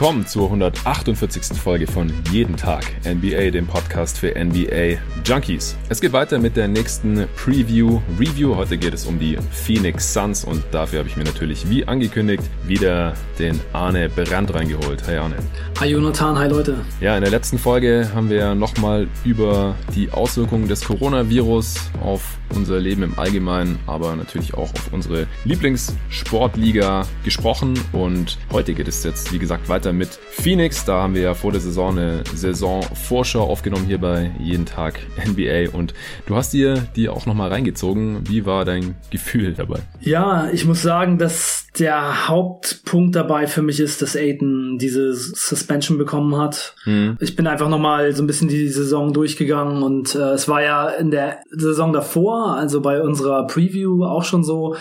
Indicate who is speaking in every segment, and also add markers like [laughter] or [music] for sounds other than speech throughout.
Speaker 1: willkommen zur 148. Folge von Jeden Tag NBA, dem Podcast für NBA Junkies. Es geht weiter mit der nächsten Preview, Review. Heute geht es um die Phoenix Suns und dafür habe ich mir natürlich, wie angekündigt, wieder den Arne Brandt reingeholt. Hi Arne.
Speaker 2: Hi Jonathan, hi Leute.
Speaker 1: Ja, in der letzten Folge haben wir nochmal über die Auswirkungen des Coronavirus auf unser Leben im Allgemeinen, aber natürlich auch auf unsere Lieblingssportliga gesprochen und heute geht es jetzt, wie gesagt, gesagt, weiter mit Phoenix. Da haben wir ja vor der Saison eine Saisonvorschau aufgenommen hier bei Jeden Tag NBA. Und du hast dir die auch nochmal reingezogen. Wie war dein Gefühl dabei?
Speaker 2: Ja, ich muss sagen, dass der Hauptpunkt dabei für mich ist, dass Aiden diese Suspension bekommen hat. Mhm. Ich bin einfach nochmal so ein bisschen die Saison durchgegangen und äh, es war ja in der Saison davor, also bei unserer Preview auch schon so,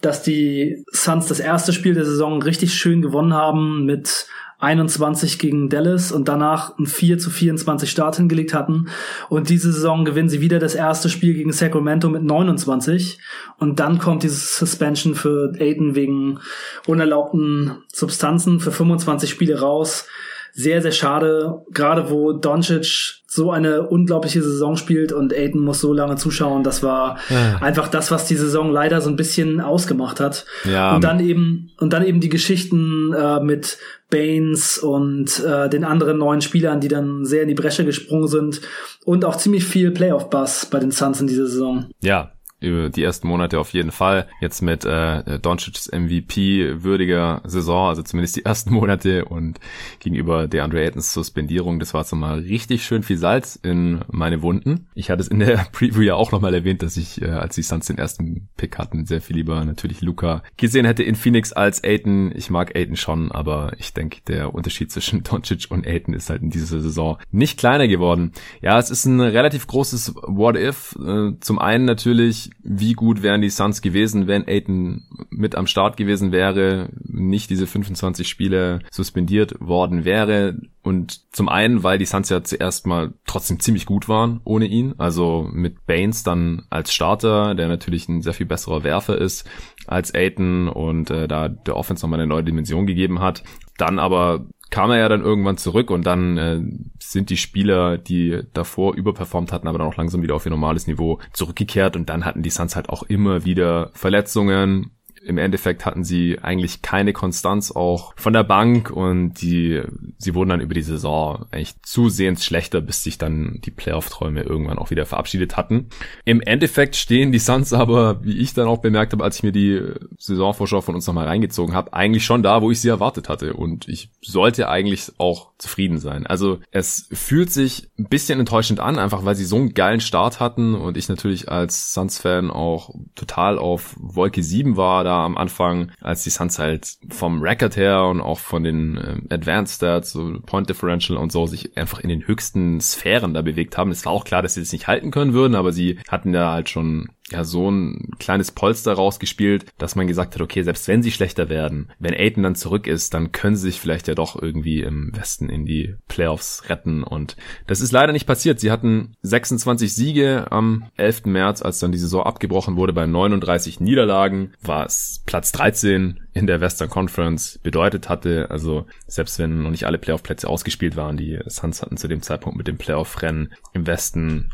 Speaker 2: dass die Suns das erste Spiel der Saison richtig schön gewonnen haben mit 21 gegen Dallas und danach ein 4 zu 24 Start hingelegt hatten. Und diese Saison gewinnen sie wieder das erste Spiel gegen Sacramento mit 29. Und dann kommt diese Suspension für Aiden wegen unerlaubten Substanzen für 25 Spiele raus sehr, sehr schade, gerade wo Doncic so eine unglaubliche Saison spielt und Aiden muss so lange zuschauen. Das war ja. einfach das, was die Saison leider so ein bisschen ausgemacht hat. Ja. Und dann eben, und dann eben die Geschichten äh, mit Baines und äh, den anderen neuen Spielern, die dann sehr in die Bresche gesprungen sind und auch ziemlich viel Playoff-Bass bei den Suns in dieser Saison.
Speaker 1: Ja, über die ersten Monate auf jeden Fall. Jetzt mit äh, Doncic's MVP würdiger Saison, also zumindest die ersten Monate und gegenüber der Andre Aytons Suspendierung, das war jetzt nochmal richtig schön viel Salz in meine Wunden. Ich hatte es in der [laughs] Preview ja auch nochmal erwähnt, dass ich, äh, als die Suns den ersten Pick hatten, sehr viel lieber natürlich Luca gesehen hätte in Phoenix als Ayton. Ich mag Ayton schon, aber ich denke, der Unterschied zwischen [laughs] Doncic und Ayton ist halt in dieser Saison nicht kleiner geworden. Ja, es ist ein relativ großes What If. Äh, zum einen natürlich wie gut wären die Suns gewesen, wenn Aiton mit am Start gewesen wäre, nicht diese 25 Spiele suspendiert worden wäre. Und zum einen, weil die Suns ja zuerst mal trotzdem ziemlich gut waren ohne ihn. Also mit Baines dann als Starter, der natürlich ein sehr viel besserer Werfer ist als Aiton und äh, da der Offense nochmal eine neue Dimension gegeben hat. Dann aber kam er ja dann irgendwann zurück und dann äh, sind die Spieler, die davor überperformt hatten, aber dann auch langsam wieder auf ihr normales Niveau zurückgekehrt und dann hatten die Suns halt auch immer wieder Verletzungen, im Endeffekt hatten sie eigentlich keine Konstanz auch von der Bank und die, sie wurden dann über die Saison eigentlich zusehends schlechter, bis sich dann die Playoff-Träume irgendwann auch wieder verabschiedet hatten. Im Endeffekt stehen die Suns aber, wie ich dann auch bemerkt habe, als ich mir die Saisonvorschau von uns nochmal reingezogen habe, eigentlich schon da, wo ich sie erwartet hatte und ich sollte eigentlich auch zufrieden sein. Also es fühlt sich ein bisschen enttäuschend an, einfach weil sie so einen geilen Start hatten und ich natürlich als Suns-Fan auch total auf Wolke 7 war, da am Anfang, als die Suns halt vom Record her und auch von den äh, Advanced Stats, so Point Differential und so, sich einfach in den höchsten Sphären da bewegt haben. Es war auch klar, dass sie das nicht halten können würden, aber sie hatten ja halt schon ja so ein kleines Polster rausgespielt, dass man gesagt hat, okay, selbst wenn sie schlechter werden, wenn Aiden dann zurück ist, dann können sie sich vielleicht ja doch irgendwie im Westen in die Playoffs retten und das ist leider nicht passiert. Sie hatten 26 Siege am 11. März, als dann die Saison abgebrochen wurde bei 39 Niederlagen, war es Platz 13 in der Western Conference bedeutet hatte. Also selbst wenn noch nicht alle Playoff-Plätze ausgespielt waren, die Suns hatten zu dem Zeitpunkt mit dem Playoff-Rennen im Westen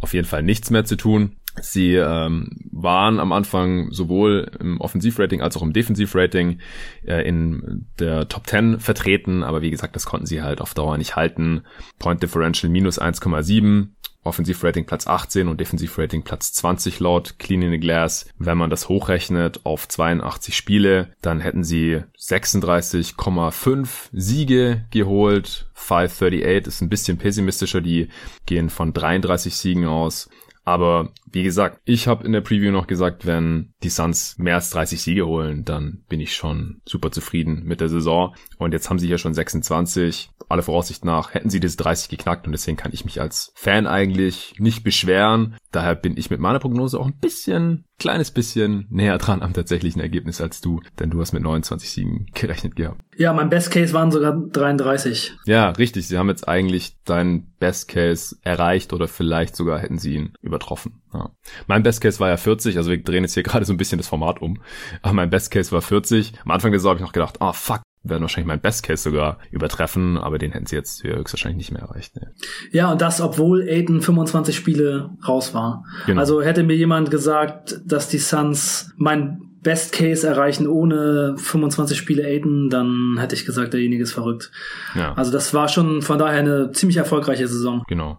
Speaker 1: auf jeden Fall nichts mehr zu tun. Sie ähm, waren am Anfang sowohl im Offensivrating als auch im Defensivrating äh, in der Top 10 vertreten, aber wie gesagt, das konnten sie halt auf Dauer nicht halten. Point Differential minus 1,7, Offensivrating Platz 18 und Defensivrating Platz 20 laut Clean in the Glass. Wenn man das hochrechnet auf 82 Spiele, dann hätten sie 36,5 Siege geholt. 538 ist ein bisschen pessimistischer, die gehen von 33 Siegen aus. Aber wie gesagt, ich habe in der Preview noch gesagt, wenn die Suns mehr als 30 Siege holen, dann bin ich schon super zufrieden mit der Saison. Und jetzt haben sie hier schon 26. Alle Voraussicht nach hätten sie diese 30 geknackt und deswegen kann ich mich als Fan eigentlich nicht beschweren. Daher bin ich mit meiner Prognose auch ein bisschen, kleines bisschen näher dran am tatsächlichen Ergebnis als du, denn du hast mit 29 Siegen gerechnet gehabt.
Speaker 2: Ja, mein Best Case waren sogar 33.
Speaker 1: Ja, richtig. Sie haben jetzt eigentlich deinen Best Case erreicht oder vielleicht sogar hätten sie ihn übertroffen. Ja. Mein Best Case war ja 40, also wir drehen jetzt hier [laughs] gerade so ein bisschen das Format um. Aber mein Best Case war 40. Am Anfang der Saison habe ich noch gedacht, ah oh, fuck, werden wahrscheinlich mein Best Case sogar übertreffen, aber den hätten sie jetzt höchstwahrscheinlich nicht mehr erreicht. Ne.
Speaker 2: Ja, und das, obwohl Aiden 25 Spiele raus war. Genau. Also hätte mir jemand gesagt, dass die Suns mein Best Case erreichen ohne 25 Spiele Aiden, dann hätte ich gesagt, derjenige ist verrückt. Ja. Also das war schon von daher eine ziemlich erfolgreiche Saison.
Speaker 1: Genau.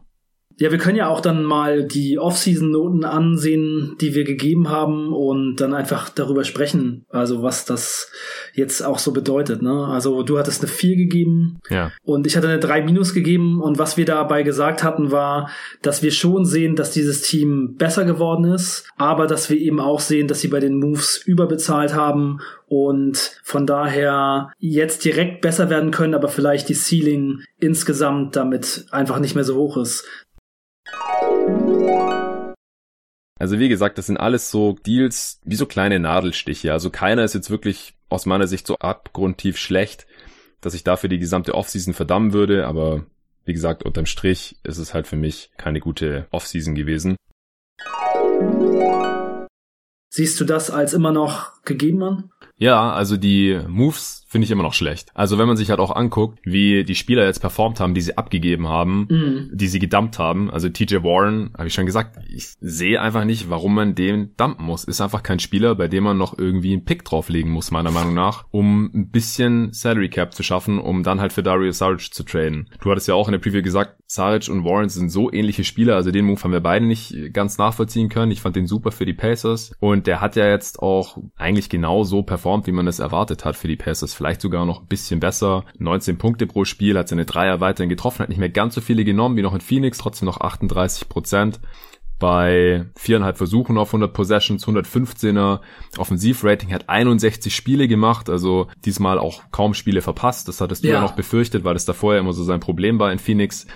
Speaker 2: Ja, wir können ja auch dann mal die Off-Season-Noten ansehen, die wir gegeben haben und dann einfach darüber sprechen, also was das jetzt auch so bedeutet. Ne? Also du hattest eine 4 gegeben
Speaker 1: ja.
Speaker 2: und ich hatte eine 3 minus gegeben und was wir dabei gesagt hatten war, dass wir schon sehen, dass dieses Team besser geworden ist, aber dass wir eben auch sehen, dass sie bei den Moves überbezahlt haben und von daher jetzt direkt besser werden können, aber vielleicht die Ceiling insgesamt damit einfach nicht mehr so hoch ist.
Speaker 1: Also wie gesagt, das sind alles so Deals wie so kleine Nadelstiche. Also keiner ist jetzt wirklich aus meiner Sicht so abgrundtief schlecht, dass ich dafür die gesamte Offseason verdammen würde. Aber wie gesagt, unterm Strich ist es halt für mich keine gute Offseason gewesen.
Speaker 2: Siehst du das als immer noch gegeben an?
Speaker 1: Ja, also die Moves finde ich immer noch schlecht. Also wenn man sich halt auch anguckt, wie die Spieler jetzt performt haben, die sie abgegeben haben, mhm. die sie gedumpt haben. Also TJ Warren, habe ich schon gesagt, ich sehe einfach nicht, warum man den dumpen muss. Ist einfach kein Spieler, bei dem man noch irgendwie einen Pick drauflegen muss, meiner Meinung nach, um ein bisschen Salary Cap zu schaffen, um dann halt für Darius Saric zu traden. Du hattest ja auch in der Preview gesagt, Saric und Warren sind so ähnliche Spieler, also den Move haben wir beide nicht ganz nachvollziehen können. Ich fand den super für die Pacers und der hat ja jetzt auch eigentlich genau so performt, wie man es erwartet hat für die Pacers. Vielleicht sogar noch ein bisschen besser. 19 Punkte pro Spiel, hat seine Dreier weiterhin getroffen, hat nicht mehr ganz so viele genommen wie noch in Phoenix, trotzdem noch 38 Prozent bei viereinhalb Versuchen auf 100 Possessions, 115er Offensivrating, hat 61 Spiele gemacht, also diesmal auch kaum Spiele verpasst. Das hattest du ja, ja noch befürchtet, weil das da vorher immer so sein Problem war in Phoenix.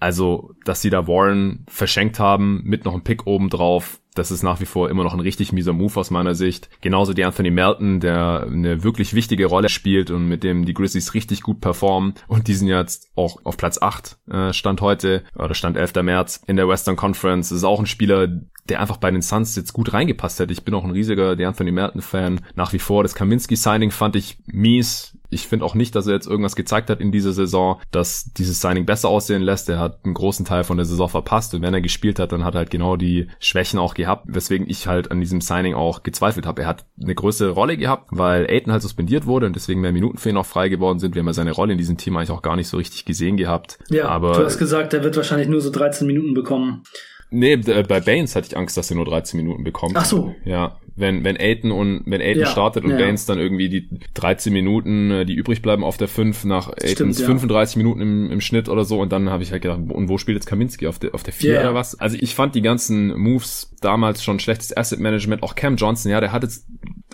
Speaker 1: Also, dass sie da Warren verschenkt haben, mit noch einem Pick oben drauf, das ist nach wie vor immer noch ein richtig mieser Move aus meiner Sicht. Genauso die Anthony Melton, der eine wirklich wichtige Rolle spielt und mit dem die Grizzlies richtig gut performen. Und die sind jetzt auch auf Platz 8 äh, Stand heute, oder Stand 11. März in der Western Conference. Das ist auch ein Spieler, der einfach bei den Suns jetzt gut reingepasst hätte. Ich bin auch ein riesiger der Anthony Melton-Fan. Nach wie vor, das Kaminski-Signing fand ich mies. Ich finde auch nicht, dass er jetzt irgendwas gezeigt hat in dieser Saison, dass dieses Signing besser aussehen lässt. Er hat einen großen Teil von der Saison verpasst und wenn er gespielt hat, dann hat er halt genau die Schwächen auch gehabt, weswegen ich halt an diesem Signing auch gezweifelt habe. Er hat eine größere Rolle gehabt, weil Aiton halt suspendiert wurde und deswegen mehr Minuten für ihn auch frei geworden sind. Wir haben ja seine Rolle in diesem Team eigentlich auch gar nicht so richtig gesehen gehabt.
Speaker 2: Ja, aber du hast gesagt, er wird wahrscheinlich nur so 13 Minuten bekommen.
Speaker 1: Nee, äh, bei Baines hatte ich Angst, dass er nur 13 Minuten bekommt.
Speaker 2: Ach so.
Speaker 1: Ja, wenn wenn Aiton und wenn Aiton ja, startet und ja. Baines dann irgendwie die 13 Minuten, äh, die übrig bleiben auf der 5 nach Aitons ja. 35 Minuten im, im Schnitt oder so und dann habe ich halt gedacht, und wo spielt jetzt Kaminski auf der auf der 4 yeah. oder was? Also ich fand die ganzen Moves damals schon schlechtes Asset Management, auch Cam Johnson, ja, der hat jetzt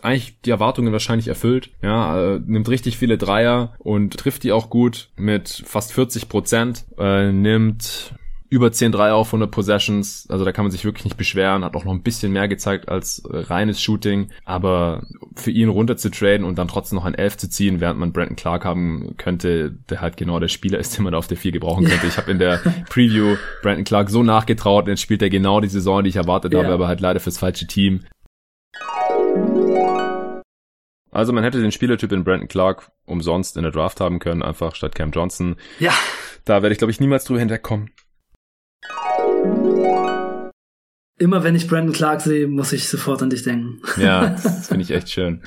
Speaker 1: eigentlich die Erwartungen wahrscheinlich erfüllt. Ja, äh, nimmt richtig viele Dreier und trifft die auch gut mit fast 40 Prozent. Äh, nimmt über 10 3 auf 100 Possessions, also da kann man sich wirklich nicht beschweren, hat auch noch ein bisschen mehr gezeigt als reines Shooting, aber für ihn runter zu traden und dann trotzdem noch ein 11 zu ziehen, während man Brandon Clark haben könnte, der halt genau der Spieler ist, [laughs] den man da auf der 4 gebrauchen könnte. Ich habe in der [laughs] Preview Brandon Clark so nachgetraut, jetzt spielt er genau die Saison, die ich erwartet yeah. habe, aber halt leider fürs falsche Team. Also man hätte den Spielertyp in Brandon Clark umsonst in der Draft haben können, einfach statt Cam Johnson.
Speaker 2: Ja.
Speaker 1: Da werde ich, glaube ich, niemals drüber hinwegkommen.
Speaker 2: you Immer wenn ich Brandon Clark sehe, muss ich sofort an dich denken.
Speaker 1: Ja, [laughs] das finde ich echt schön.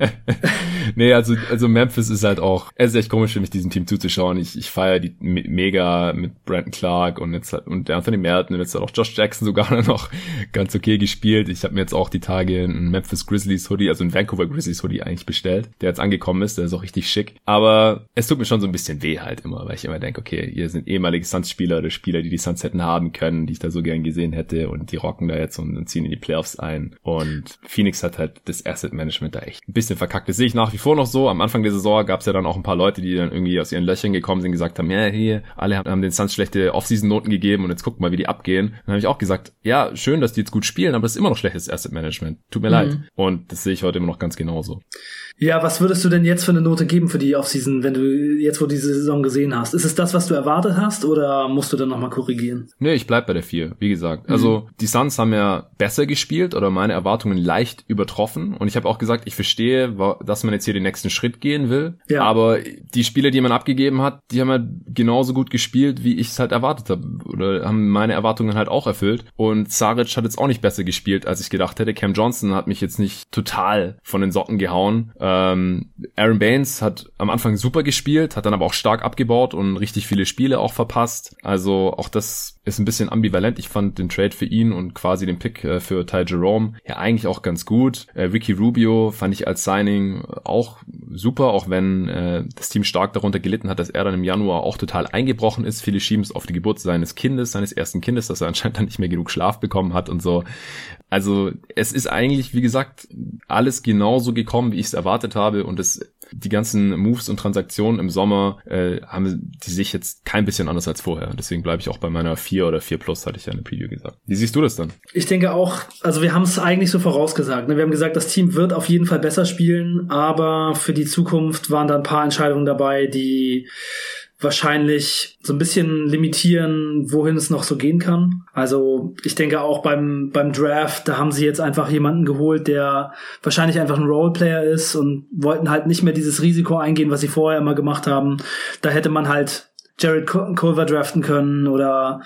Speaker 1: [laughs] nee, also, also Memphis ist halt auch, es ist echt komisch für mich, diesem Team zuzuschauen. Ich, ich feiere die mega mit Brandon Clark und jetzt halt, und Anthony Merton und jetzt hat auch Josh Jackson sogar [laughs] noch ganz okay gespielt. Ich habe mir jetzt auch die Tage einen Memphis Grizzlies Hoodie, also einen Vancouver Grizzlies Hoodie eigentlich bestellt, der jetzt angekommen ist, der ist auch richtig schick. Aber es tut mir schon so ein bisschen weh halt immer, weil ich immer denke, okay, ihr sind ehemalige Suns-Spieler oder Spieler, die die Suns hätten haben können, die ich da so gern gesehen hätte und die rocken da jetzt und, ziehen in die Playoffs ein. Und Phoenix hat halt das Asset Management da echt ein bisschen verkackt. Das sehe ich nach wie vor noch so. Am Anfang der Saison gab es ja dann auch ein paar Leute, die dann irgendwie aus ihren Löchern gekommen sind, gesagt haben, ja, hier, alle haben den Suns schlechte Offseason-Noten gegeben und jetzt guck mal, wie die abgehen. Dann habe ich auch gesagt, ja, schön, dass die jetzt gut spielen, aber es ist immer noch schlechtes Asset Management. Tut mir mhm. leid. Und das sehe ich heute immer noch ganz genauso.
Speaker 2: Ja, was würdest du denn jetzt für eine Note geben für die Offseason, wenn du jetzt, wo diese Saison gesehen hast? Ist es das, was du erwartet hast oder musst du dann nochmal korrigieren?
Speaker 1: Nee, ich bleib bei der 4, wie gesagt. Also Also die Suns haben ja besser gespielt oder meine Erwartungen leicht übertroffen. Und ich habe auch gesagt, ich verstehe, dass man jetzt hier den nächsten Schritt gehen will. Ja. Aber die Spiele, die man abgegeben hat, die haben halt genauso gut gespielt, wie ich es halt erwartet habe. Oder haben meine Erwartungen halt auch erfüllt. Und Saric hat jetzt auch nicht besser gespielt, als ich gedacht hätte. Cam Johnson hat mich jetzt nicht total von den Socken gehauen. Ähm, Aaron Baines hat am Anfang super gespielt, hat dann aber auch stark abgebaut und richtig viele Spiele auch verpasst. Also auch das ist ein bisschen ambivalent. Ich fand den Trade für ihn und quasi den Pick äh, für Ty Jerome ja eigentlich auch ganz gut. Äh, Ricky Rubio fand ich als Signing auch super, auch wenn äh, das Team stark darunter gelitten hat, dass er dann im Januar auch total eingebrochen ist. Viele schieben es auf die Geburt seines Kindes, seines ersten Kindes, dass er anscheinend dann nicht mehr genug Schlaf bekommen hat und so. Also es ist eigentlich, wie gesagt, alles genauso gekommen, wie ich es erwartet habe und es die ganzen Moves und Transaktionen im Sommer äh, haben die sich jetzt kein bisschen anders als vorher. Deswegen bleibe ich auch bei meiner 4 oder 4 Plus, hatte ich ja in der Preview gesagt. Wie siehst du das dann?
Speaker 2: Ich denke auch, also wir haben es eigentlich so vorausgesagt. Ne? Wir haben gesagt, das Team wird auf jeden Fall besser spielen, aber für die Zukunft waren da ein paar Entscheidungen dabei, die wahrscheinlich so ein bisschen limitieren, wohin es noch so gehen kann. Also ich denke auch beim, beim Draft, da haben sie jetzt einfach jemanden geholt, der wahrscheinlich einfach ein Roleplayer ist und wollten halt nicht mehr dieses Risiko eingehen, was sie vorher immer gemacht haben. Da hätte man halt Jared Culver draften können oder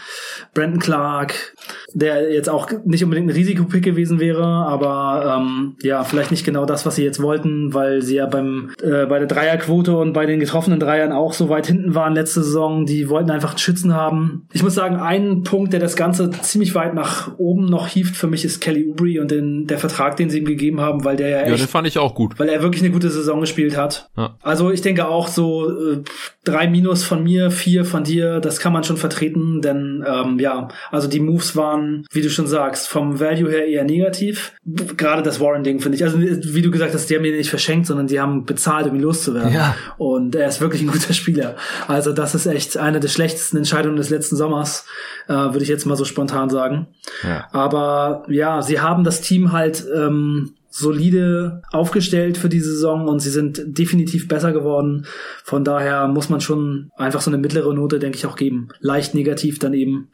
Speaker 2: Brandon Clark, der jetzt auch nicht unbedingt ein Risikopick gewesen wäre, aber ähm, ja, vielleicht nicht genau das, was sie jetzt wollten, weil sie ja beim äh, bei der Dreierquote und bei den getroffenen Dreiern auch so weit hinten waren letzte Saison. Die wollten einfach einen Schützen haben. Ich muss sagen, ein Punkt, der das Ganze ziemlich weit nach oben noch hieft für mich, ist Kelly Oubre und den, der Vertrag, den sie ihm gegeben haben, weil der ja echt,
Speaker 1: Ja, den fand ich auch gut.
Speaker 2: Weil er wirklich eine gute Saison gespielt hat. Ja. Also ich denke auch so äh, drei Minus von mir, vier von dir, das kann man schon vertreten, denn ähm, ja, also die Moves waren, wie du schon sagst, vom Value her eher negativ. Gerade das Warren-Ding finde ich. Also wie du gesagt hast, die haben ihn nicht verschenkt, sondern die haben bezahlt, um ihn loszuwerden. Ja. Und er ist wirklich ein guter Spieler. Also das ist echt eine der schlechtesten Entscheidungen des letzten Sommers, äh, würde ich jetzt mal so spontan sagen. Ja. Aber ja, sie haben das Team halt ähm, solide aufgestellt für die Saison und sie sind definitiv besser geworden. Von daher muss man schon einfach so eine mittlere Note, denke ich, auch geben. Leicht negativ dann eben.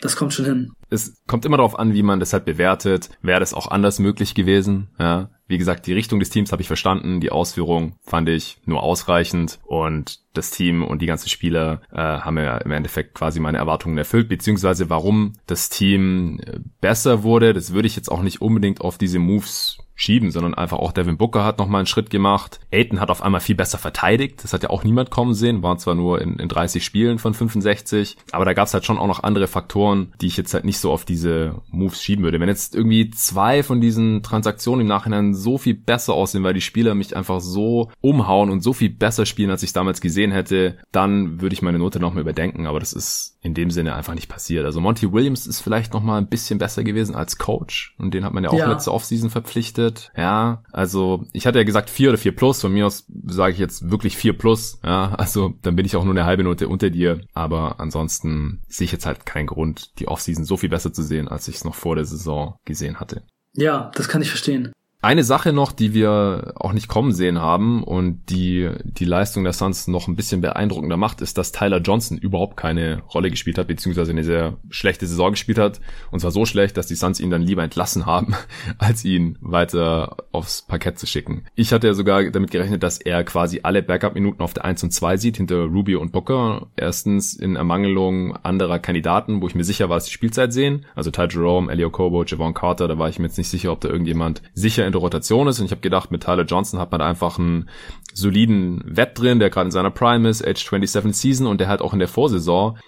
Speaker 2: Das kommt schon hin.
Speaker 1: Es kommt immer darauf an, wie man das halt bewertet. Wäre das auch anders möglich gewesen? Ja. Wie gesagt, die Richtung des Teams habe ich verstanden. Die Ausführung fand ich nur ausreichend und das Team und die ganzen Spieler äh, haben ja im Endeffekt quasi meine Erwartungen erfüllt, beziehungsweise warum das Team äh, besser wurde, das würde ich jetzt auch nicht unbedingt auf diese Moves schieben, sondern einfach auch Devin Booker hat nochmal einen Schritt gemacht. Aiton hat auf einmal viel besser verteidigt. Das hat ja auch niemand kommen sehen. Waren zwar nur in, in 30 Spielen von 65, aber da gab es halt schon auch noch andere Faktoren, die ich jetzt halt nicht so auf diese Moves schieben würde. Wenn jetzt irgendwie zwei von diesen Transaktionen im Nachhinein so viel besser aussehen, weil die Spieler mich einfach so umhauen und so viel besser spielen, als ich damals gesehen hätte, dann würde ich meine Note nochmal überdenken. Aber das ist in dem Sinne einfach nicht passiert. Also Monty Williams ist vielleicht nochmal ein bisschen besser gewesen als Coach und den hat man ja auch ja. letzte Offseason verpflichtet. Ja, also ich hatte ja gesagt vier oder vier plus. Von mir aus sage ich jetzt wirklich vier plus. Ja, also dann bin ich auch nur eine halbe Note unter dir. Aber ansonsten sehe ich jetzt halt keinen Grund, die Offseason so viel besser zu sehen, als ich es noch vor der Saison gesehen hatte.
Speaker 2: Ja, das kann ich verstehen.
Speaker 1: Eine Sache noch, die wir auch nicht kommen sehen haben und die die Leistung der Suns noch ein bisschen beeindruckender macht, ist, dass Tyler Johnson überhaupt keine Rolle gespielt hat, beziehungsweise eine sehr schlechte Saison gespielt hat. Und zwar so schlecht, dass die Suns ihn dann lieber entlassen haben, [laughs] als ihn weiter aufs Parkett zu schicken. Ich hatte ja sogar damit gerechnet, dass er quasi alle Backup-Minuten auf der 1 und 2 sieht, hinter Rubio und Booker. Erstens in Ermangelung anderer Kandidaten, wo ich mir sicher war, dass die Spielzeit sehen. Also Ty Jerome, Elio Kobo, Javon Carter, da war ich mir jetzt nicht sicher, ob da irgendjemand sicher der Rotation ist. Und ich habe gedacht, mit Tyler Johnson hat man einfach einen soliden Wett drin, der gerade in seiner Prime ist, Age 27 Season und der halt auch in der Vorsaison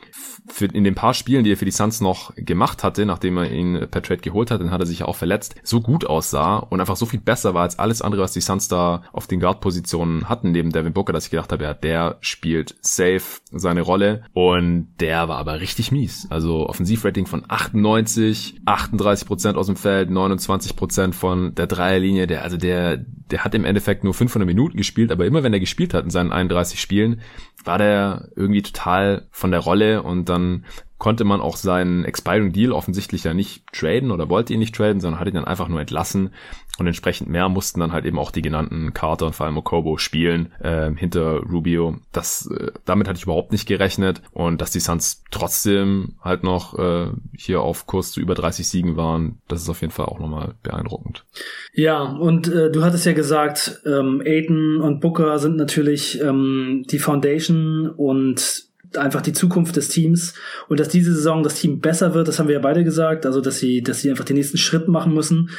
Speaker 1: für, in den paar Spielen, die er für die Suns noch gemacht hatte, nachdem er ihn per Trade geholt hat, dann hat er sich ja auch verletzt, so gut aussah und einfach so viel besser war als alles andere, was die Suns da auf den Guard-Positionen hatten, neben Devin Booker, dass ich gedacht habe, ja, der spielt safe seine Rolle und der war aber richtig mies. Also Offensivrating von 98, 38% aus dem Feld, 29% von der Dreierlinie, der, also der, der hat im Endeffekt nur 500 Minuten gespielt, aber immer wenn er gespielt hat in seinen 31 Spielen, war der irgendwie total von der Rolle und dann konnte man auch seinen Expiring Deal offensichtlich ja nicht traden oder wollte ihn nicht traden, sondern hat ihn dann einfach nur entlassen. Und entsprechend mehr mussten dann halt eben auch die genannten Carter und vor allem Okobo spielen äh, hinter Rubio. Das, äh, damit hatte ich überhaupt nicht gerechnet. Und dass die Suns trotzdem halt noch äh, hier auf Kurs zu über 30 Siegen waren, das ist auf jeden Fall auch nochmal beeindruckend.
Speaker 2: Ja, und äh, du hattest ja gesagt, ähm, Aiden und Booker sind natürlich ähm, die Foundation und einfach die Zukunft des Teams und dass diese Saison das Team besser wird, das haben wir ja beide gesagt, also dass sie, dass sie einfach den nächsten Schritt machen müssen.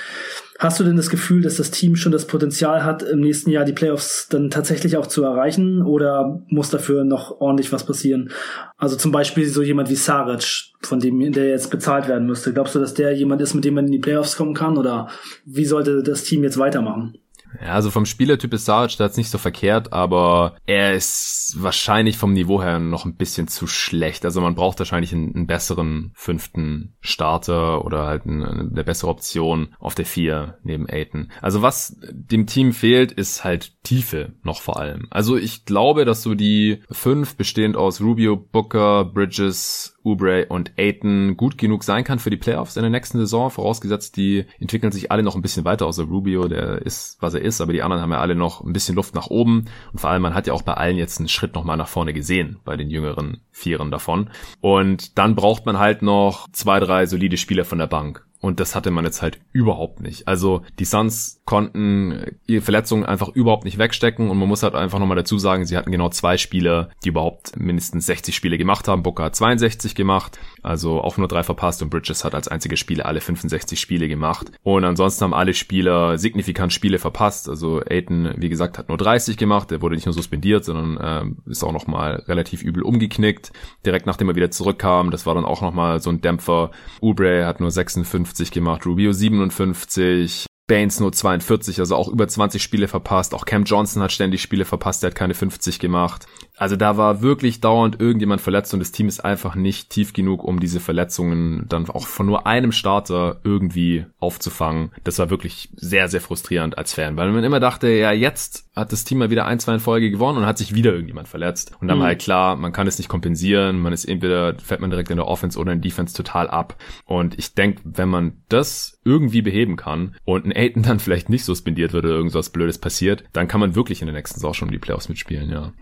Speaker 2: Hast du denn das Gefühl, dass das Team schon das Potenzial hat, im nächsten Jahr die Playoffs dann tatsächlich auch zu erreichen oder muss dafür noch ordentlich was passieren? Also zum Beispiel so jemand wie Saric, von dem der jetzt bezahlt werden müsste. Glaubst du, dass der jemand ist, mit dem man in die Playoffs kommen kann oder wie sollte das Team jetzt weitermachen?
Speaker 1: Ja, also vom Spielertyp ist Saric da jetzt nicht so verkehrt, aber er ist wahrscheinlich vom Niveau her noch ein bisschen zu schlecht. Also man braucht wahrscheinlich einen, einen besseren fünften Starter oder halt eine, eine, bessere Option auf der vier neben Aiton. Also was dem Team fehlt, ist halt Tiefe noch vor allem. Also ich glaube, dass so die fünf bestehend aus Rubio, Booker, Bridges, Oubre und Aiton gut genug sein kann für die Playoffs in der nächsten Saison, vorausgesetzt, die entwickeln sich alle noch ein bisschen weiter, außer Rubio, der ist, was er ist, aber die anderen haben ja alle noch ein bisschen Luft nach oben und vor allem, man hat ja auch bei allen jetzt einen Schritt nochmal nach vorne gesehen, bei den jüngeren Vieren davon. Und dann braucht man halt noch zwei, drei solide Spieler von der Bank. Und das hatte man jetzt halt überhaupt nicht. Also die Suns konnten ihre Verletzungen einfach überhaupt nicht wegstecken und man muss halt einfach nochmal dazu sagen, sie hatten genau zwei Spieler, die überhaupt mindestens 60 Spiele gemacht haben. Booker hat 62 gemacht, also auch nur drei verpasst und Bridges hat als einziger Spieler alle 65 Spiele gemacht. Und ansonsten haben alle Spieler signifikant Spiele verpasst. Also Aiton, wie gesagt, hat nur 30 gemacht. Der wurde nicht nur suspendiert, sondern äh, ist auch nochmal relativ übel umgeknickt. Direkt nachdem er wieder zurückkam, das war dann auch nochmal so ein Dämpfer. Oubre hat nur 56 58 gemacht, Rubio 57, Baines nur 42, also auch über 20 Spiele verpasst. Auch Cam Johnson hat ständig Spiele verpasst, der hat keine 50 gemacht. Also da war wirklich dauernd irgendjemand verletzt und das Team ist einfach nicht tief genug, um diese Verletzungen dann auch von nur einem Starter irgendwie aufzufangen. Das war wirklich sehr, sehr frustrierend als Fan, weil man immer dachte, ja, jetzt hat das Team mal wieder ein, zwei in Folge gewonnen und hat sich wieder irgendjemand verletzt. Und dann mhm. halt klar, man kann es nicht kompensieren, man ist entweder, fällt man direkt in der Offense oder in der Defense total ab. Und ich denke, wenn man das irgendwie beheben kann und ein Aiden dann vielleicht nicht suspendiert wird oder irgendwas Blödes passiert, dann kann man wirklich in der nächsten Saison schon um die Playoffs mitspielen, ja.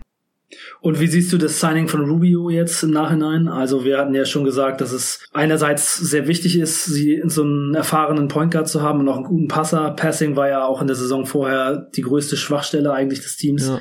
Speaker 2: Und wie siehst du das Signing von Rubio jetzt im Nachhinein? Also wir hatten ja schon gesagt, dass es einerseits sehr wichtig ist, sie so einen erfahrenen Point Guard zu haben und auch einen guten Passer. Passing war ja auch in der Saison vorher die größte Schwachstelle eigentlich des Teams. Ja.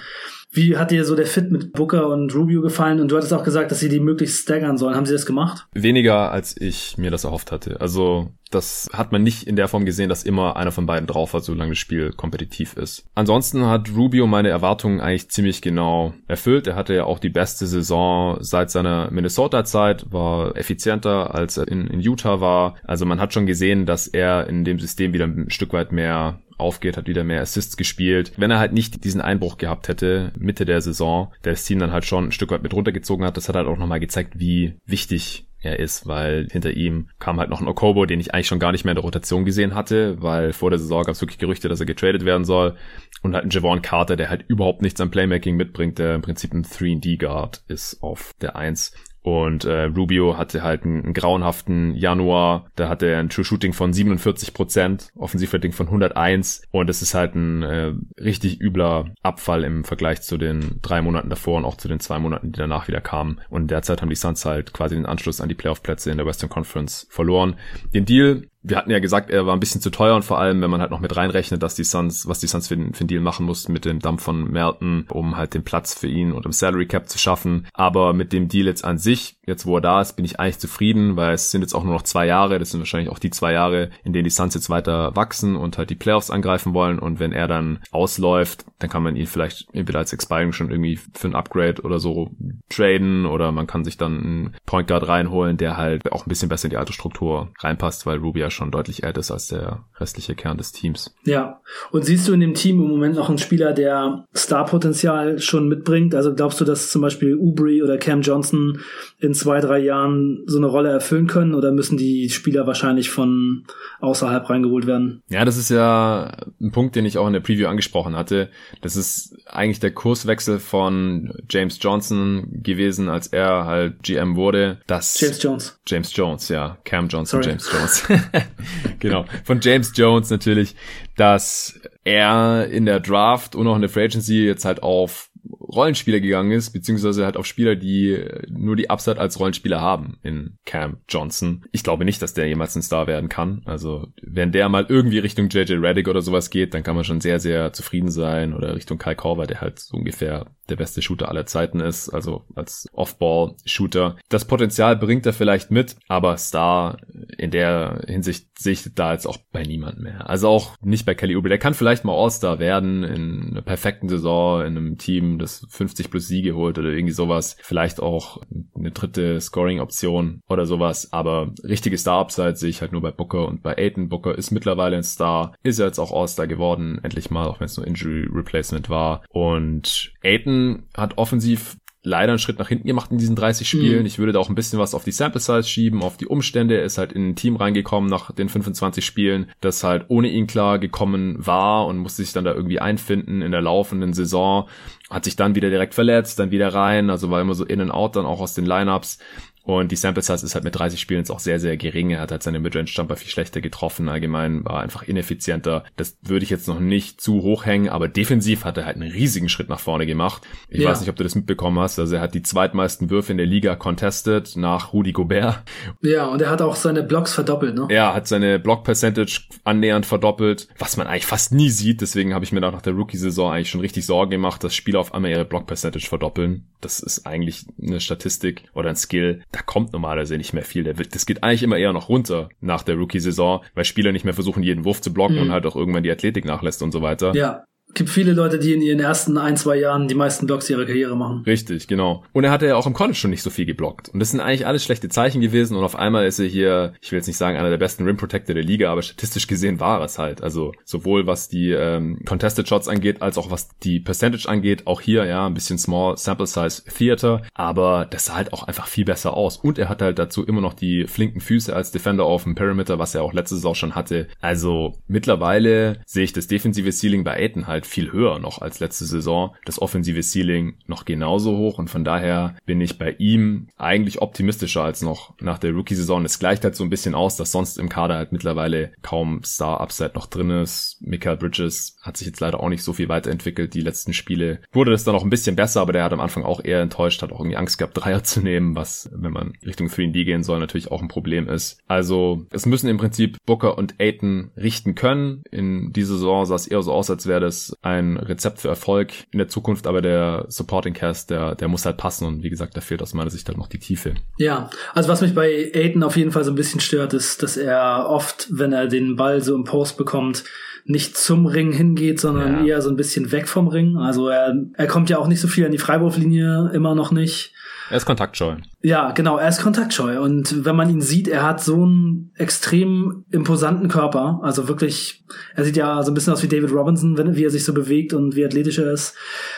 Speaker 2: Wie hat dir so der Fit mit Booker und Rubio gefallen? Und du hattest auch gesagt, dass sie die möglichst staggern sollen. Haben sie das gemacht?
Speaker 1: Weniger, als ich mir das erhofft hatte. Also das hat man nicht in der Form gesehen, dass immer einer von beiden drauf war, solange das Spiel kompetitiv ist. Ansonsten hat Rubio meine Erwartungen eigentlich ziemlich genau erfüllt. Er hatte ja auch die beste Saison seit seiner Minnesota-Zeit, war effizienter als er in, in Utah war. Also man hat schon gesehen, dass er in dem System wieder ein Stück weit mehr aufgeht, hat wieder mehr Assists gespielt. Wenn er halt nicht diesen Einbruch gehabt hätte, Mitte der Saison, der das Team dann halt schon ein Stück weit mit runtergezogen hat, das hat halt auch nochmal gezeigt, wie wichtig er ist, weil hinter ihm kam halt noch ein Okobo, den ich eigentlich schon gar nicht mehr in der Rotation gesehen hatte, weil vor der Saison gab es wirklich Gerüchte, dass er getradet werden soll und halt ein Javon Carter, der halt überhaupt nichts an Playmaking mitbringt, der im Prinzip ein 3D-Guard ist auf der 1 und äh, Rubio hatte halt einen, einen grauenhaften Januar. Da hatte er ein True Shooting von 47 Prozent, Offensivrating von 101. Und es ist halt ein äh, richtig übler Abfall im Vergleich zu den drei Monaten davor und auch zu den zwei Monaten, die danach wieder kamen. Und derzeit haben die Suns halt quasi den Anschluss an die Playoff-Plätze in der Western Conference verloren. Den Deal wir hatten ja gesagt, er war ein bisschen zu teuer und vor allem, wenn man halt noch mit reinrechnet, dass die Suns, was die Suns für für den Deal machen mussten mit dem Dump von Melton, um halt den Platz für ihn und im Salary Cap zu schaffen. Aber mit dem Deal jetzt an sich, jetzt wo er da ist, bin ich eigentlich zufrieden, weil es sind jetzt auch nur noch zwei Jahre. Das sind wahrscheinlich auch die zwei Jahre, in denen die Suns jetzt weiter wachsen und halt die Playoffs angreifen wollen. Und wenn er dann ausläuft, dann kann man ihn vielleicht entweder als Expiring schon irgendwie für ein Upgrade oder so traden oder man kann sich dann einen Point Guard reinholen, der halt auch ein bisschen besser in die alte Struktur reinpasst, weil Ruby ja schon deutlich älter ist als der restliche Kern des Teams.
Speaker 2: Ja. Und siehst du in dem Team im Moment noch einen Spieler, der Starpotenzial schon mitbringt? Also glaubst du, dass zum Beispiel Ubri oder Cam Johnson in zwei, drei Jahren so eine Rolle erfüllen können oder müssen die Spieler wahrscheinlich von außerhalb reingeholt werden?
Speaker 1: Ja, das ist ja ein Punkt, den ich auch in der Preview angesprochen hatte. Das ist eigentlich der Kurswechsel von James Johnson gewesen, als er halt GM wurde. Das
Speaker 2: James Jones.
Speaker 1: James Jones, ja. Cam Johnson, Sorry. James Jones. [laughs] [laughs] genau. Von James Jones natürlich, dass er in der Draft und auch in der Free Agency jetzt halt auf Rollenspieler gegangen ist, beziehungsweise halt auf Spieler, die nur die Upside als Rollenspieler haben in Cam Johnson. Ich glaube nicht, dass der jemals ein Star werden kann. Also wenn der mal irgendwie Richtung JJ Reddick oder sowas geht, dann kann man schon sehr, sehr zufrieden sein oder Richtung Kyle Korver, der halt so ungefähr der beste Shooter aller Zeiten ist, also als Off-Ball-Shooter. Das Potenzial bringt er vielleicht mit, aber Star in der Hinsicht sehe ich da jetzt auch bei niemandem mehr. Also auch nicht bei Kelly Oubre. Der kann vielleicht mal All-Star werden in einer perfekten Saison, in einem Team, das 50 plus Siege holt oder irgendwie sowas. Vielleicht auch eine dritte Scoring-Option oder sowas. Aber richtige Star-Upside sehe ich halt nur bei Booker und bei Aiden. Booker ist mittlerweile ein Star, ist jetzt auch All-Star geworden, endlich mal, auch wenn es nur Injury Replacement war. Und Aiden hat offensiv leider einen Schritt nach hinten gemacht in diesen 30 Spielen. Mhm. Ich würde da auch ein bisschen was auf die Sample Size schieben, auf die Umstände. Er ist halt in ein Team reingekommen nach den 25 Spielen, das halt ohne ihn klar gekommen war und musste sich dann da irgendwie einfinden in der laufenden Saison. Hat sich dann wieder direkt verletzt, dann wieder rein, also war immer so in and out dann auch aus den Lineups. Und die Sample Size ist halt mit 30 Spielen jetzt auch sehr, sehr gering. Er hat halt seine Midrange-Jumper viel schlechter getroffen. Allgemein war einfach ineffizienter. Das würde ich jetzt noch nicht zu hoch hängen, aber defensiv hat er halt einen riesigen Schritt nach vorne gemacht. Ich ja. weiß nicht, ob du das mitbekommen hast. Also er hat die zweitmeisten Würfe in der Liga contested nach Rudy Gobert.
Speaker 2: Ja, und er hat auch seine Blocks verdoppelt, ne?
Speaker 1: Er hat seine Block-Percentage annähernd verdoppelt, was man eigentlich fast nie sieht. Deswegen habe ich mir nach der Rookie-Saison eigentlich schon richtig Sorgen gemacht, dass Spieler auf einmal ihre Block-Percentage verdoppeln. Das ist eigentlich eine Statistik oder ein Skill, da kommt normalerweise nicht mehr viel. Das geht eigentlich immer eher noch runter nach der Rookie-Saison, weil Spieler nicht mehr versuchen, jeden Wurf zu blocken mhm. und halt auch irgendwann die Athletik nachlässt und so weiter.
Speaker 2: Ja gibt viele Leute, die in ihren ersten ein, zwei Jahren die meisten Blocks ihrer Karriere machen.
Speaker 1: Richtig, genau. Und er hatte ja auch im College schon nicht so viel geblockt. Und das sind eigentlich alles schlechte Zeichen gewesen. Und auf einmal ist er hier, ich will jetzt nicht sagen, einer der besten Rim Protector der Liga, aber statistisch gesehen war es halt. Also sowohl was die ähm, Contested Shots angeht, als auch was die Percentage angeht. Auch hier, ja, ein bisschen Small Sample Size Theater. Aber das sah halt auch einfach viel besser aus. Und er hat halt dazu immer noch die flinken Füße als Defender auf dem Perimeter, was er auch letztes Saison schon hatte. Also mittlerweile sehe ich das defensive Ceiling bei Aiden halt viel höher noch als letzte Saison. Das offensive Ceiling noch genauso hoch und von daher bin ich bei ihm eigentlich optimistischer als noch nach der Rookie-Saison. Es gleicht halt so ein bisschen aus, dass sonst im Kader halt mittlerweile kaum Star-Upside noch drin ist. Michael Bridges hat sich jetzt leider auch nicht so viel weiterentwickelt. Die letzten Spiele wurde das dann noch ein bisschen besser, aber der hat am Anfang auch eher enttäuscht, hat auch irgendwie Angst gehabt, [laughs] Dreier zu nehmen, was, wenn man Richtung 3D gehen soll, natürlich auch ein Problem ist. Also es müssen im Prinzip Booker und Aiton richten können. In dieser Saison sah es eher so aus, als wäre das ein Rezept für Erfolg in der Zukunft, aber der Supporting Cast, der, der muss halt passen und wie gesagt, da fehlt aus meiner Sicht halt noch die Tiefe.
Speaker 2: Ja, also was mich bei Aiden auf jeden Fall so ein bisschen stört, ist, dass er oft, wenn er den Ball so im Post bekommt, nicht zum Ring hingeht, sondern ja. eher so ein bisschen weg vom Ring. Also er, er kommt ja auch nicht so viel an die Freiwurflinie, immer noch nicht.
Speaker 1: Er ist kontaktscheu.
Speaker 2: Ja, genau, er ist kontaktscheu. Und wenn man ihn sieht, er hat so einen extrem imposanten Körper. Also wirklich, er sieht ja so ein bisschen aus wie David Robinson, wenn, wie er sich so bewegt und wie athletisch er ist.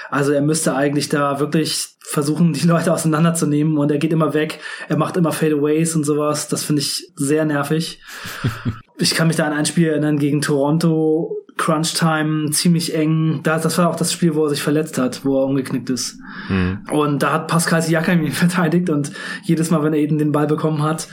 Speaker 2: Also er müsste eigentlich da wirklich versuchen, die Leute [laughs] auseinanderzunehmen und er geht immer weg. Er macht immer Fadeaways und sowas. Das finde ich sehr nervig. [laughs] ich kann mich da an ein Spiel erinnern gegen Toronto Crunch Time ziemlich eng. Das, das war auch das Spiel, wo er sich verletzt hat, wo er umgeknickt ist. Mhm. Und da hat Pascal Siakam ihn [laughs] verteidigt und jedes Mal, wenn er eben den Ball bekommen hat,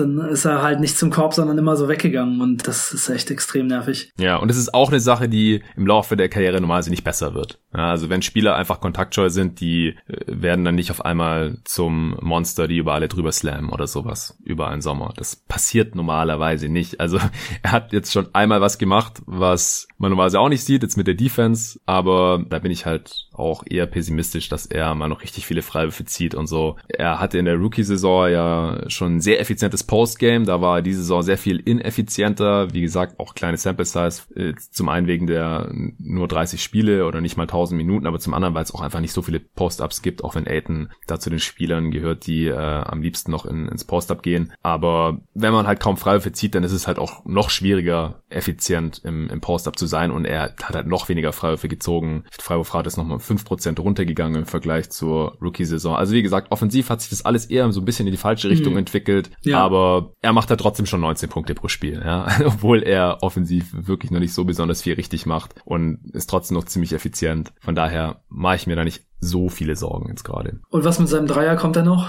Speaker 2: dann ist er halt nicht zum Korb, sondern immer so weggegangen und das ist echt extrem nervig.
Speaker 1: Ja, und es ist auch eine Sache, die im Laufe der Karriere normalerweise nicht besser wird. Ja, also wenn Spieler einfach kontaktscheu sind, die äh, werden dann nicht auf einmal zum Monster, die über alle drüber slammen oder sowas über einen Sommer. Das passiert normalerweise nicht. Also [laughs] er hat jetzt schon einmal was gemacht, was man normalerweise auch nicht sieht, jetzt mit der Defense, aber da bin ich halt auch eher pessimistisch, dass er mal noch richtig viele Freiwürfe zieht und so. Er hatte in der Rookie-Saison ja schon sehr effizientes Postgame, da war diese Saison sehr viel ineffizienter, wie gesagt, auch kleine Sample Size, äh, zum einen wegen der nur 30 Spiele oder nicht mal 1000 Minuten, aber zum anderen, weil es auch einfach nicht so viele Post-Ups gibt, auch wenn Aiton da zu den Spielern gehört, die äh, am liebsten noch in, ins Post-Up gehen. Aber wenn man halt kaum Freiwürfe zieht, dann ist es halt auch noch schwieriger, effizient im, im Post-Up zu sein und er hat halt noch weniger Freiwürfe gezogen. Freiwurfrate ist nochmal 5% runtergegangen im Vergleich zur Rookie-Saison. Also wie gesagt, offensiv hat sich das alles eher so ein bisschen in die falsche Richtung mhm. entwickelt, ja. Aber er macht halt trotzdem schon 19 Punkte pro Spiel, ja, [laughs] obwohl er offensiv wirklich noch nicht so besonders viel richtig macht und ist trotzdem noch ziemlich effizient. Von daher mache ich mir da nicht so viele Sorgen jetzt gerade.
Speaker 2: Und was mit seinem Dreier kommt er noch?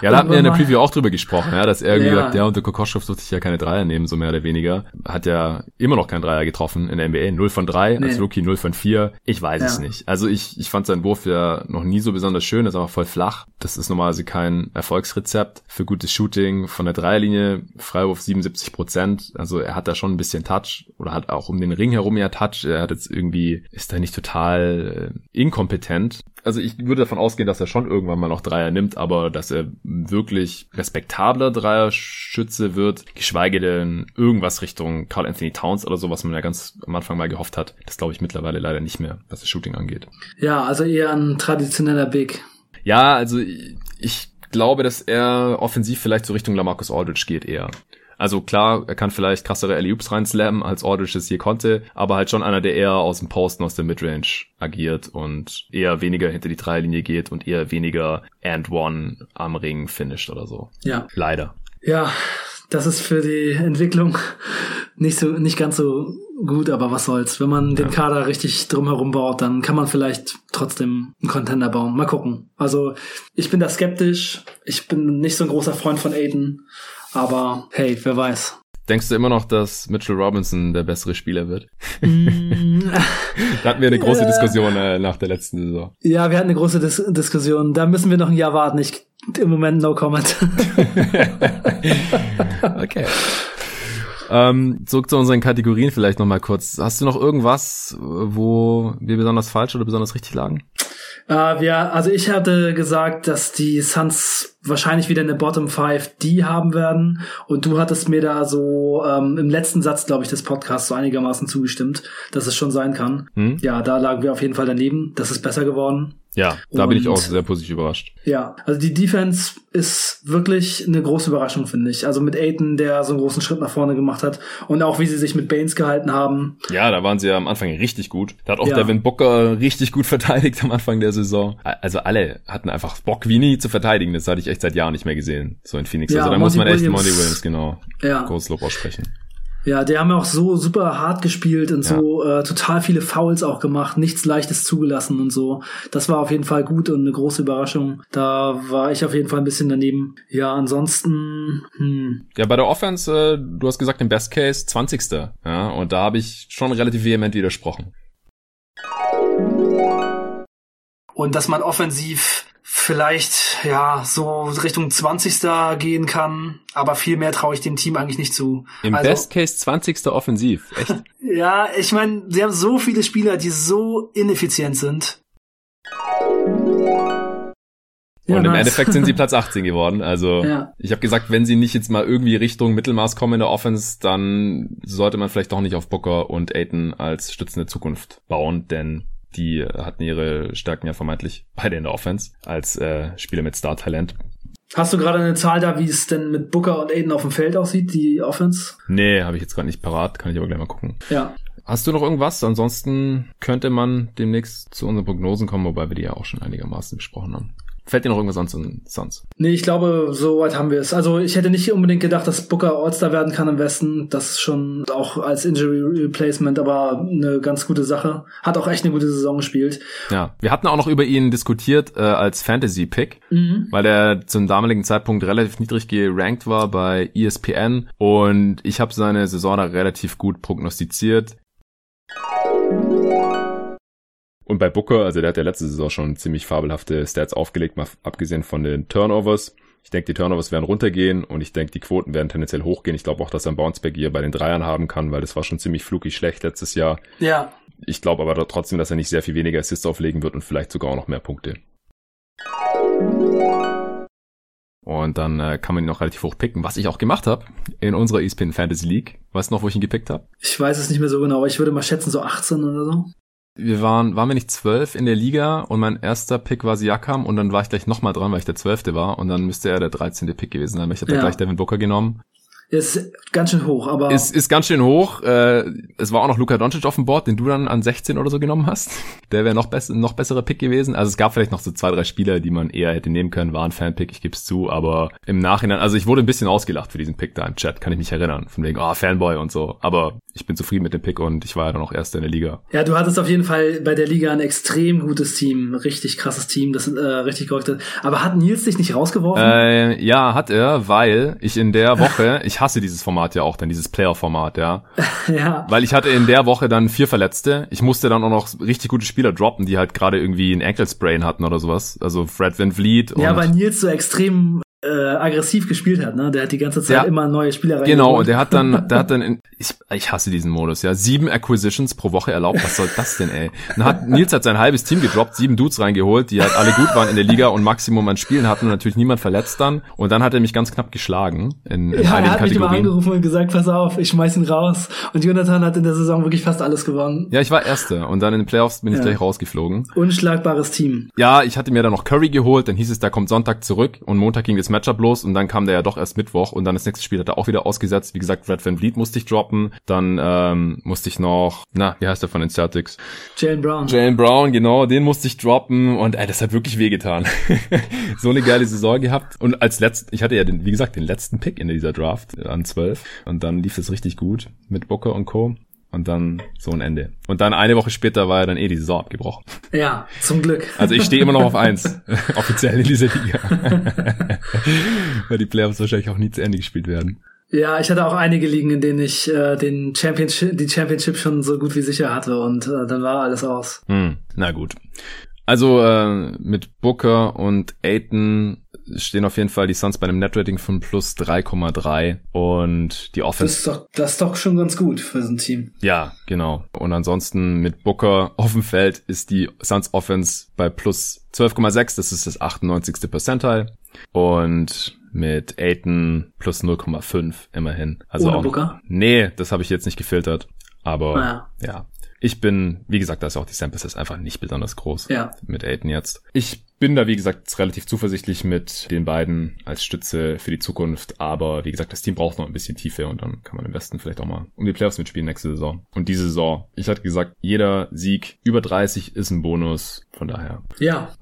Speaker 1: Ja, da hatten wir in der Preview auch drüber gesprochen, ja, dass er irgendwie ja. gesagt, der und der Kokoschov durfte sich ja keine Dreier nehmen, so mehr oder weniger. Hat ja immer noch keinen Dreier getroffen in der NBA. 0 von 3, nee. als Rookie 0 von 4. Ich weiß ja. es nicht. Also ich, ich fand seinen Wurf ja noch nie so besonders schön, ist aber voll flach. Das ist normalerweise kein Erfolgsrezept für gutes Shooting. Von der Dreierlinie, Freiwurf 77 Prozent. Also er hat da schon ein bisschen Touch oder hat auch um den Ring herum ja Touch. Er hat jetzt irgendwie, ist da nicht total äh, inkompetent also ich würde davon ausgehen, dass er schon irgendwann mal noch Dreier nimmt, aber dass er wirklich respektabler Dreierschütze wird, geschweige denn irgendwas Richtung Carl Anthony Towns oder so, was man ja ganz am Anfang mal gehofft hat, das glaube ich mittlerweile leider nicht mehr, was das Shooting angeht.
Speaker 2: Ja, also eher ein traditioneller Big.
Speaker 1: Ja, also ich glaube, dass er offensiv vielleicht so Richtung Lamarcus Aldridge geht eher. Also klar, er kann vielleicht krassere Alley-Oops reinslammen, als Aldridge es je konnte, aber halt schon einer, der eher aus dem Posten, aus der Midrange agiert und eher weniger hinter die Dreierlinie geht und eher weniger and one am Ring finisht oder so.
Speaker 2: Ja.
Speaker 1: Leider.
Speaker 2: Ja, das ist für die Entwicklung nicht so, nicht ganz so gut, aber was soll's. Wenn man den Kader richtig drumherum baut, dann kann man vielleicht trotzdem einen Contender bauen. Mal gucken. Also, ich bin da skeptisch. Ich bin nicht so ein großer Freund von Aiden. Aber hey, wer weiß.
Speaker 1: Denkst du immer noch, dass Mitchell Robinson der bessere Spieler wird? Mm. [laughs] da hatten wir eine große Diskussion äh, nach der letzten Saison.
Speaker 2: Ja, wir hatten eine große Dis Diskussion. Da müssen wir noch ein Jahr warten. Ich im Moment no comment. [laughs]
Speaker 1: okay. Ähm, zurück zu unseren Kategorien vielleicht nochmal kurz. Hast du noch irgendwas, wo wir besonders falsch oder besonders richtig lagen?
Speaker 2: Äh, wir, also ich hatte gesagt, dass die Suns wahrscheinlich wieder eine Bottom 5 D haben werden. Und du hattest mir da so ähm, im letzten Satz, glaube ich, des Podcasts so einigermaßen zugestimmt, dass es schon sein kann. Hm? Ja, da lagen wir auf jeden Fall daneben. Das ist besser geworden.
Speaker 1: Ja, da und, bin ich auch sehr positiv überrascht.
Speaker 2: Ja, also die Defense ist wirklich eine große Überraschung, finde ich. Also mit Aiton, der so einen großen Schritt nach vorne gemacht hat und auch wie sie sich mit Baines gehalten haben.
Speaker 1: Ja, da waren sie ja am Anfang richtig gut. Da hat auch ja. Devin Booker richtig gut [laughs] verteidigt am Anfang der Saison. Also alle hatten einfach Bock wie nie zu verteidigen. Das hatte ich echt seit Jahren nicht mehr gesehen, so in Phoenix. Ja, also da Monty muss man echt Monty Williams genau ja. großes Lob aussprechen.
Speaker 2: Ja, die haben ja auch so super hart gespielt und ja. so äh, total viele Fouls auch gemacht, nichts Leichtes zugelassen und so. Das war auf jeden Fall gut und eine große Überraschung. Da war ich auf jeden Fall ein bisschen daneben. Ja, ansonsten. Hm.
Speaker 1: Ja, bei der Offense, äh, du hast gesagt im Best Case 20. Ja, und da habe ich schon relativ vehement widersprochen.
Speaker 2: Und dass man offensiv vielleicht ja so Richtung 20. gehen kann, aber viel mehr traue ich dem Team eigentlich nicht zu.
Speaker 1: Im also, Best Case 20. offensiv, echt? [laughs]
Speaker 2: ja, ich meine, sie haben so viele Spieler, die so ineffizient sind.
Speaker 1: Ja, und im nice. Endeffekt sind sie [laughs] Platz 18 geworden. Also ja. ich habe gesagt, wenn sie nicht jetzt mal irgendwie Richtung Mittelmaß kommen in der Offense, dann sollte man vielleicht doch nicht auf Booker und Aiton als stützende Zukunft bauen, denn die hatten ihre Stärken ja vermeintlich beide in der Offense als äh, Spieler mit Star-Talent.
Speaker 2: Hast du gerade eine Zahl da, wie es denn mit Booker und Aiden auf dem Feld aussieht, die Offense?
Speaker 1: Nee, habe ich jetzt gerade nicht parat, kann ich aber gleich mal gucken.
Speaker 2: Ja.
Speaker 1: Hast du noch irgendwas? Ansonsten könnte man demnächst zu unseren Prognosen kommen, wobei wir die ja auch schon einigermaßen besprochen haben. Fällt dir noch irgendwas sonst sonst?
Speaker 2: Nee, ich glaube, so weit haben wir es. Also ich hätte nicht unbedingt gedacht, dass Booker All-Star werden kann im Westen. Das ist schon auch als Injury Replacement, aber eine ganz gute Sache. Hat auch echt eine gute Saison gespielt.
Speaker 1: Ja, wir hatten auch noch über ihn diskutiert äh, als Fantasy-Pick, mhm. weil er zum damaligen Zeitpunkt relativ niedrig gerankt war bei ESPN und ich habe seine Saison da relativ gut prognostiziert. Und bei Booker, also der hat ja letzte Saison schon ziemlich fabelhafte Stats aufgelegt, mal abgesehen von den Turnovers. Ich denke, die Turnovers werden runtergehen und ich denke, die Quoten werden tendenziell hochgehen. Ich glaube auch, dass er ein Bounceback hier bei den Dreiern haben kann, weil das war schon ziemlich flukig schlecht letztes Jahr.
Speaker 2: Ja.
Speaker 1: Ich glaube aber trotzdem, dass er nicht sehr viel weniger Assists auflegen wird und vielleicht sogar auch noch mehr Punkte. Und dann äh, kann man ihn noch relativ hoch picken, was ich auch gemacht habe in unserer ESPN Fantasy League. Weißt du noch, wo ich ihn gepickt habe?
Speaker 2: Ich weiß es nicht mehr so genau, aber ich würde mal schätzen, so 18 oder so.
Speaker 1: Wir waren, waren wir nicht zwölf in der Liga und mein erster Pick war Siakam und dann war ich gleich nochmal dran, weil ich der zwölfte war und dann müsste er der 13. Pick gewesen sein, weil ich habe ja. gleich Devin Booker genommen.
Speaker 2: Ist ganz schön hoch, aber.
Speaker 1: Ist, ist ganz schön hoch. Äh, es war auch noch Luka Doncic auf dem Board, den du dann an 16 oder so genommen hast. [laughs] Der wäre noch, bess noch bessere Pick gewesen. Also es gab vielleicht noch so zwei, drei Spieler, die man eher hätte nehmen können. War ein Fanpick, ich gebe es zu. Aber im Nachhinein, also ich wurde ein bisschen ausgelacht für diesen Pick da im Chat, kann ich mich erinnern. Von wegen, oh, Fanboy und so. Aber ich bin zufrieden mit dem Pick und ich war ja dann auch Erster in der Liga.
Speaker 2: Ja, du hattest auf jeden Fall bei der Liga ein extrem gutes Team. Richtig krasses Team, das äh, richtig korrekt ist. Aber hat Nils dich nicht rausgeworfen?
Speaker 1: Äh, ja, hat er, weil ich in der Woche, [laughs] ich hasse dieses Format ja auch dann, dieses Player-Format, ja. [laughs]
Speaker 2: ja.
Speaker 1: Weil ich hatte in der Woche dann vier Verletzte. Ich musste dann auch noch richtig gute Spieler droppen, die halt gerade irgendwie ein Ankle Sprain hatten oder sowas. Also Fred Van Vliet.
Speaker 2: Ja, weil Nils so extrem äh, aggressiv gespielt hat, ne? Der hat die ganze Zeit ja, immer neue Spieler rein.
Speaker 1: Genau, und der hat dann, der hat dann, in, ich, ich hasse diesen Modus, ja, sieben Acquisitions pro Woche erlaubt. Was soll das denn, ey? Dann hat Nils hat sein halbes Team gedroppt, sieben Dudes reingeholt, die halt alle gut waren in der Liga und Maximum an Spielen hatten und natürlich niemand verletzt dann. Und dann hat er mich ganz knapp geschlagen in, in
Speaker 2: ja,
Speaker 1: einigen
Speaker 2: er hat
Speaker 1: Kategorien.
Speaker 2: mich immer angerufen und gesagt, pass auf, ich schmeiß ihn raus. Und Jonathan hat in der Saison wirklich fast alles gewonnen.
Speaker 1: Ja, ich war Erster und dann in den Playoffs bin ich ja. gleich rausgeflogen.
Speaker 2: Unschlagbares Team.
Speaker 1: Ja, ich hatte mir dann noch Curry geholt, dann hieß es, der kommt Sonntag zurück und Montag ging das Matchup los und dann kam der ja doch erst Mittwoch und dann das nächste Spiel hat er auch wieder ausgesetzt. Wie gesagt, Red Van Vliet musste ich droppen. Dann ähm, musste ich noch, na, wie heißt der von den Celtics?
Speaker 2: Jalen Brown.
Speaker 1: Jalen Brown, genau, den musste ich droppen und ey, das hat wirklich wehgetan. [laughs] so eine geile Saison gehabt. Und als letzt, ich hatte ja den, wie gesagt, den letzten Pick in dieser Draft an 12 und dann lief es richtig gut mit Booker und Co und dann so ein Ende. Und dann eine Woche später war ja dann eh die Saison abgebrochen.
Speaker 2: Ja, zum Glück.
Speaker 1: Also ich stehe immer noch auf eins, [laughs] offiziell in dieser Liga. [laughs] Weil die Playoffs wahrscheinlich auch nie zu Ende gespielt werden.
Speaker 2: Ja, ich hatte auch einige Ligen, in denen ich äh, den Championship, die Championship schon so gut wie sicher hatte und äh, dann war alles aus.
Speaker 1: Hm, na gut. Also äh, mit Booker und Aiton stehen auf jeden Fall die Suns bei einem Netrating von plus 3,3 und die Offense.
Speaker 2: Das ist, doch, das ist doch schon ganz gut für so ein Team.
Speaker 1: Ja, genau. Und ansonsten mit Booker auf dem Feld ist die Suns Offense bei plus 12,6. Das ist das 98. Percentile. Und mit Aiton plus 0,5 immerhin. Also
Speaker 2: Ohne
Speaker 1: auch,
Speaker 2: Booker?
Speaker 1: Nee, das habe ich jetzt nicht gefiltert. Aber
Speaker 2: Ah,
Speaker 1: ja. Ich bin, wie gesagt, da ist auch die Sample ist einfach nicht besonders groß
Speaker 2: Ja.
Speaker 1: mit Aiden jetzt. Ich bin da, wie gesagt, relativ zuversichtlich mit den beiden als Stütze für die Zukunft. Aber wie gesagt, das Team braucht noch ein bisschen Tiefe und dann kann man am besten vielleicht auch mal um die Playoffs mitspielen nächste Saison. Und diese Saison, ich hatte gesagt, jeder Sieg über 30 ist ein Bonus. Von daher
Speaker 2: Ja,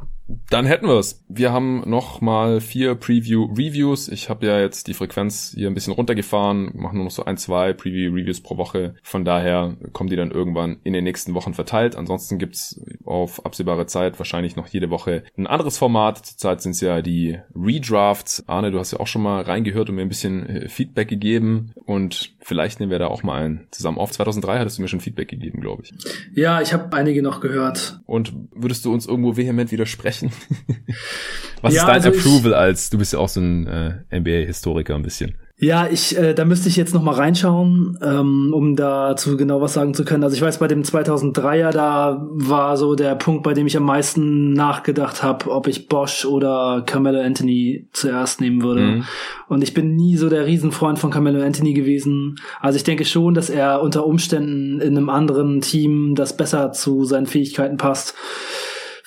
Speaker 1: dann hätten wir es. Wir haben noch mal vier Preview-Reviews. Ich habe ja jetzt die Frequenz hier ein bisschen runtergefahren, machen nur noch so ein, zwei Preview-Reviews pro Woche. Von daher kommen die dann irgendwann in den nächsten Wochen verteilt. Ansonsten gibt's auf absehbare Zeit wahrscheinlich noch jede Woche ein anderes Format. Zurzeit sind es ja die Redrafts. Arne, du hast ja auch schon mal reingehört und mir ein bisschen äh, Feedback gegeben. Und vielleicht nehmen wir da auch mal einen zusammen auf. 2003 hattest du mir schon Feedback gegeben, glaube ich.
Speaker 2: ja, ich habe einige noch gehört.
Speaker 1: Und würdest du uns irgendwo vehement widersprechen? [laughs] Was
Speaker 2: Ja,
Speaker 1: ist dein
Speaker 2: also ich-
Speaker 1: Approval als, du bist ja auch so ein äh, NBA-Historiker ein bisschen.
Speaker 2: Ja, ich, äh, da müsste ich jetzt noch mal reinschauen, ähm, um dazu genau was sagen zu können. Also ich weiß, bei dem 2003er, da war so der Punkt, bei dem ich am meisten nachgedacht habe, ob ich Bosch oder Carmelo Anthony zuerst nehmen würde.
Speaker 1: Mhm.
Speaker 2: Und ich bin nie so der Riesenfreund von Carmelo Anthony gewesen. Also ich denke schon, dass er unter Umständen in einem anderen Team, das besser zu seinen Fähigkeiten passt,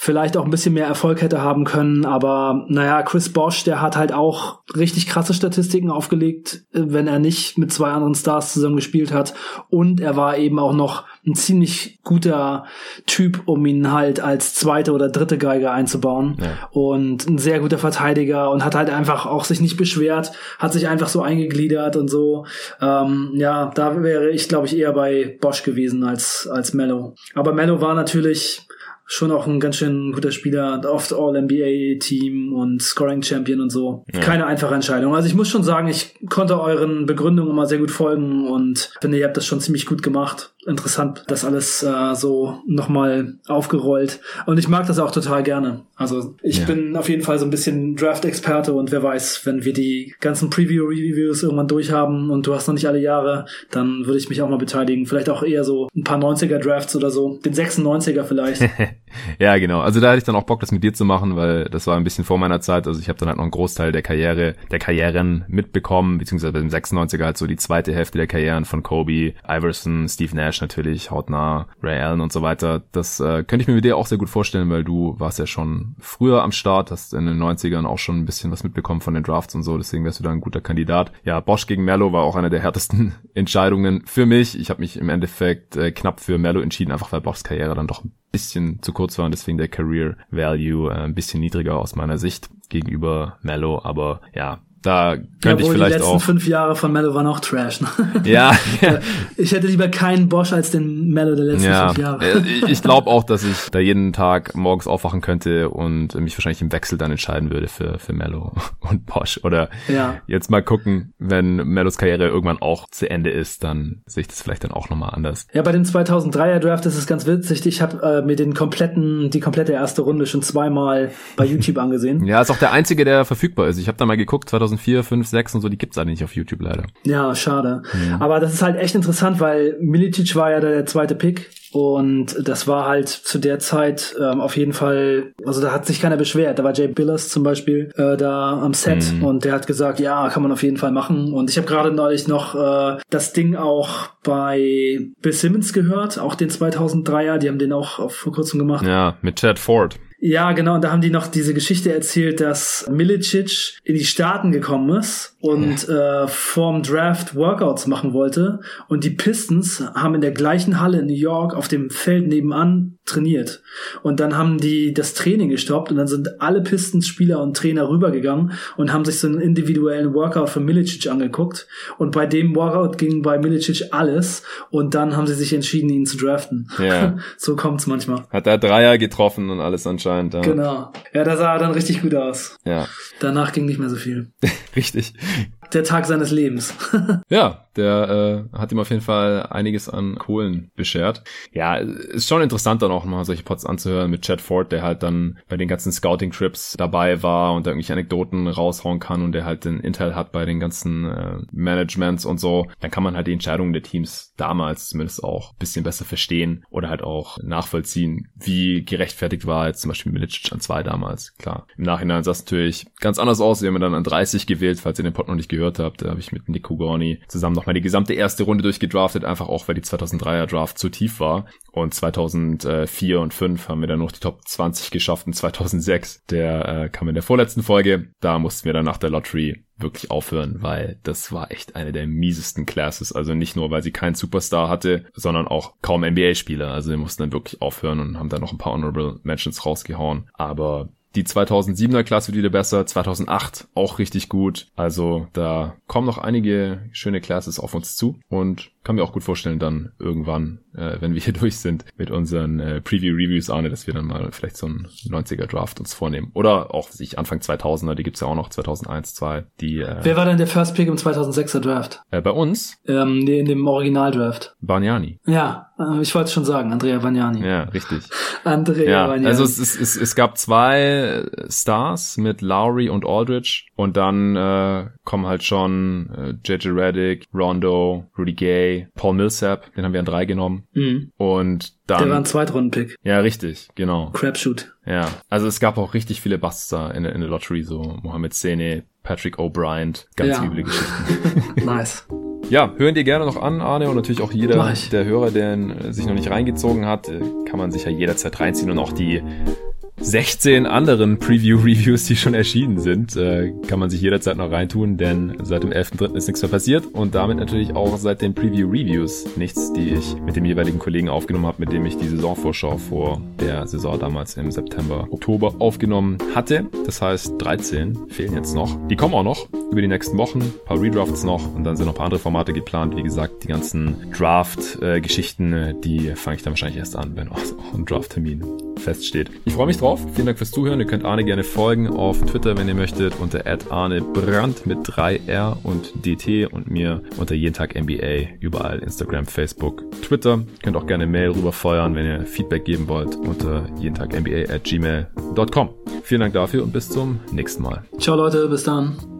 Speaker 2: vielleicht auch ein bisschen mehr Erfolg hätte haben können. Aber naja, Chris Bosch, der hat halt auch richtig krasse Statistiken aufgelegt, äh, wenn er nicht mit zwei anderen Stars zusammen gespielt hat. Und er war eben auch noch ein ziemlich guter Typ, um ihn halt als zweite oder dritte Geige einzubauen.
Speaker 1: Ja.
Speaker 2: Und ein sehr guter Verteidiger und hat halt einfach auch sich nicht beschwert, hat sich einfach so eingegliedert und so. Ähm, ja, da wäre ich, glaube ich, eher bei Bosch gewesen als, als Mello. Aber Mello war natürlich schon auch ein ganz schön guter Spieler, oft All-NBA-Team und Scoring-Champion und so.
Speaker 1: Ja.
Speaker 2: Keine einfache Entscheidung. Also ich muss schon sagen, ich konnte euren Begründungen immer sehr gut folgen und finde, ihr habt das schon ziemlich gut gemacht. Interessant, das alles äh, so nochmal aufgerollt. Und ich mag das auch total gerne. Also ich ja. bin auf jeden Fall so ein bisschen Draft-Experte und wer weiß, wenn wir die ganzen Preview-Reviews irgendwann durchhaben und du hast noch nicht alle Jahre, dann würde ich mich auch mal beteiligen. Vielleicht auch eher so ein paar 90er-Drafts oder so. Den 96er vielleicht. [laughs]
Speaker 1: ja, genau. Also da hatte ich dann auch Bock, das mit dir zu machen, weil das war ein bisschen vor meiner Zeit. Also ich habe dann halt noch einen Großteil der Karriere, der Karrieren mitbekommen, beziehungsweise beim 96er halt so die zweite Hälfte der Karrieren von Kobe, Iverson, Steve Nash natürlich, hautnah, Ray Allen und so weiter. Das äh, könnte ich mir mit dir auch sehr gut vorstellen, weil du warst ja schon früher am Start, hast in den 90ern auch schon ein bisschen was mitbekommen von den Drafts und so, deswegen wärst du da ein guter Kandidat. Ja, Bosch gegen Mello war auch eine der härtesten [laughs] Entscheidungen für mich. Ich habe mich im Endeffekt äh, knapp für Mello entschieden, einfach weil Boschs Karriere dann doch ein bisschen zu kurz war und deswegen der Career Value äh, ein bisschen niedriger aus meiner Sicht gegenüber Mello, aber ja, da könnte ja, ich vielleicht
Speaker 2: die letzten
Speaker 1: auch.
Speaker 2: fünf Jahre von Mello waren auch Trash. Ne? [laughs]
Speaker 1: Ja,
Speaker 2: ja. [laughs] Ich hätte lieber keinen Bosch als den Mello der letzten ja. fünf Jahre.
Speaker 1: Äh, [laughs] ich glaube auch, dass ich da jeden Tag morgens aufwachen könnte und mich wahrscheinlich im Wechsel dann entscheiden würde für, für Mello und Bosch. Oder ja. jetzt mal gucken, wenn Mellos Karriere irgendwann auch zu Ende ist, dann sehe ich das vielleicht dann auch nochmal anders.
Speaker 2: Ja, bei dem 2003er Draft ist es ganz witzig. Ich habe äh, mir den kompletten, die komplette erste Runde schon zweimal bei YouTube angesehen.
Speaker 1: Ja, ist auch der einzige, der verfügbar ist. Ich habe da mal geguckt, 2000 2004, 5, 6 und so, die gibt's alle nicht auf YouTube leider.
Speaker 2: Ja, schade. Mhm. Aber das ist halt echt interessant, weil Milicic war ja der zweite Pick und das war halt zu der Zeit ähm, auf jeden Fall, also da hat sich keiner beschwert. Da war Jay Billers zum Beispiel äh, da am Set mhm. und der hat gesagt, ja, kann man auf jeden Fall machen. Und ich habe gerade neulich noch äh, das Ding auch bei Bill Simmons gehört, auch den 2003er, die haben den auch vor kurzem gemacht.
Speaker 1: Ja, mit Chad Ford.
Speaker 2: Ja, genau. Und da haben die noch diese Geschichte erzählt, dass Milicic in die Staaten gekommen ist und äh, vorm Draft Workouts machen wollte. Und die Pistons haben in der gleichen Halle in New York auf dem Feld nebenan trainiert. Und dann haben die das Training gestoppt und dann sind alle Pistons-Spieler und Trainer rübergegangen und haben sich so einen individuellen Workout von Milicic angeguckt. Und bei dem Workout ging bei Milicic alles. Und dann haben sie sich entschieden, ihn zu draften. Ja. [laughs] so kommt's manchmal.
Speaker 1: Hat er Dreier getroffen und alles anscheinend. Ja.
Speaker 2: Genau. Ja, da sah er dann richtig gut aus.
Speaker 1: Ja.
Speaker 2: Danach ging nicht mehr so viel. [laughs]
Speaker 1: richtig.
Speaker 2: Der Tag seines Lebens. [laughs]
Speaker 1: ja, der äh, hat ihm auf jeden Fall einiges an Kohlen beschert. Ja, ist schon interessant dann auch mal solche Pots anzuhören mit Chad Ford, der halt dann bei den ganzen Scouting-Trips dabei war und da irgendwelche Anekdoten raushauen kann und der halt den Intel hat bei den ganzen äh, Managements und so. Dann kann man halt die Entscheidungen der Teams damals zumindest auch bisschen besser verstehen oder halt auch nachvollziehen, wie gerechtfertigt war jetzt zum Beispiel Milicic an zwei damals. Klar, im Nachhinein sah es natürlich ganz anders aus. Wir haben dann an 30 gewählt, falls ihr den Pod noch nicht gehört habt. Da habe ich mit Nico Gorni zusammen nochmal die gesamte erste Runde durchgedraftet, einfach auch, weil die 2003er Draft zu tief war. Und 2004 und 5 haben wir dann noch die Top 20 geschafft und 2006, der äh, kam in der vorletzten Folge. Da mussten wir dann nach der Lottery wirklich aufhören, weil das war echt eine der miesesten Classes. Also nicht nur, weil sie keinen Superstar hatte, sondern auch kaum NBA-Spieler. Also wir mussten dann wirklich aufhören und haben dann noch ein paar Honorable Mentions rausgehauen. Aber die 2007er Klasse wird wieder besser, 2008 auch richtig gut. Also da kommen noch einige schöne Classes auf uns zu und kann mir auch gut vorstellen, dann irgendwann, äh, wenn wir hier [laughs] durch sind mit unseren äh, Preview-Reviews, Arne, dass wir dann mal vielleicht so einen 90er Draft uns vornehmen. Oder auch sich Anfang 2000er, die gibt's ja auch noch, 2001, 2. Die, äh,
Speaker 2: Wer war denn der First Pick im 2006er Draft?
Speaker 1: Äh, bei uns?
Speaker 2: Ähm, nee, in dem Original-Draft.
Speaker 1: Bargnani.
Speaker 2: Ja, äh, ich wollte schon sagen, Andrea Bargnani.
Speaker 1: Ja, richtig. [laughs]
Speaker 2: Andrea ja, Bargnani.
Speaker 1: Also es, es, es, es gab zwei Stars mit Lowry und Aldridge und dann äh, kommen halt schon äh, JJ Reddick, Rondo, Rudy Gay, Paul Millsap, den haben wir an drei genommen. Mhm. Und dann.
Speaker 2: Der war ein Zweitrunden-Pick.
Speaker 1: Ja, richtig, genau.
Speaker 2: Crapshoot.
Speaker 1: Ja, also es gab auch richtig viele Busts da in, in der Lottery, so Mohamed Sene, Patrick O'Brien, ganz ja. üble Geschichten. [laughs] [laughs]
Speaker 2: nice.
Speaker 1: Ja, hören dir gerne noch an, Arne, und natürlich auch jeder der Hörer, der sich noch nicht reingezogen hat, äh, kann man sich ja jederzeit reinziehen und auch die 16 anderen Preview-Reviews, die schon erschienen sind, äh, kann man sich jederzeit noch reintun, denn seit dem 11.3. ist nichts mehr passiert und damit natürlich auch seit den Preview-Reviews nichts, die ich mit dem jeweiligen Kollegen aufgenommen habe, mit dem ich die Saisonvorschau vor der Saison damals im September, Oktober aufgenommen hatte. Das heißt, 13 fehlen jetzt noch. Die kommen auch noch über die nächsten Wochen, ein paar Redrafts noch und dann sind noch ein paar andere Formate geplant. Wie gesagt, die ganzen Draft-Geschichten, äh, die fange ich dann wahrscheinlich erst an, wenn auch ein Draft-Termin feststeht. Ich freue mich drauf. Vielen Dank fürs Zuhören. Ihr könnt Arne gerne folgen auf Twitter, wenn ihr möchtet, unter @arnebrand mit 3R und DT und mir unter jeden Tag NBA überall Instagram, Facebook, Twitter. Ihr könnt auch gerne Mail rüberfeuern, wenn ihr Feedback geben wollt unter jeden Tag NBA at gmail.com. Vielen Dank dafür und bis zum nächsten Mal.
Speaker 2: Ciao Leute, bis dann.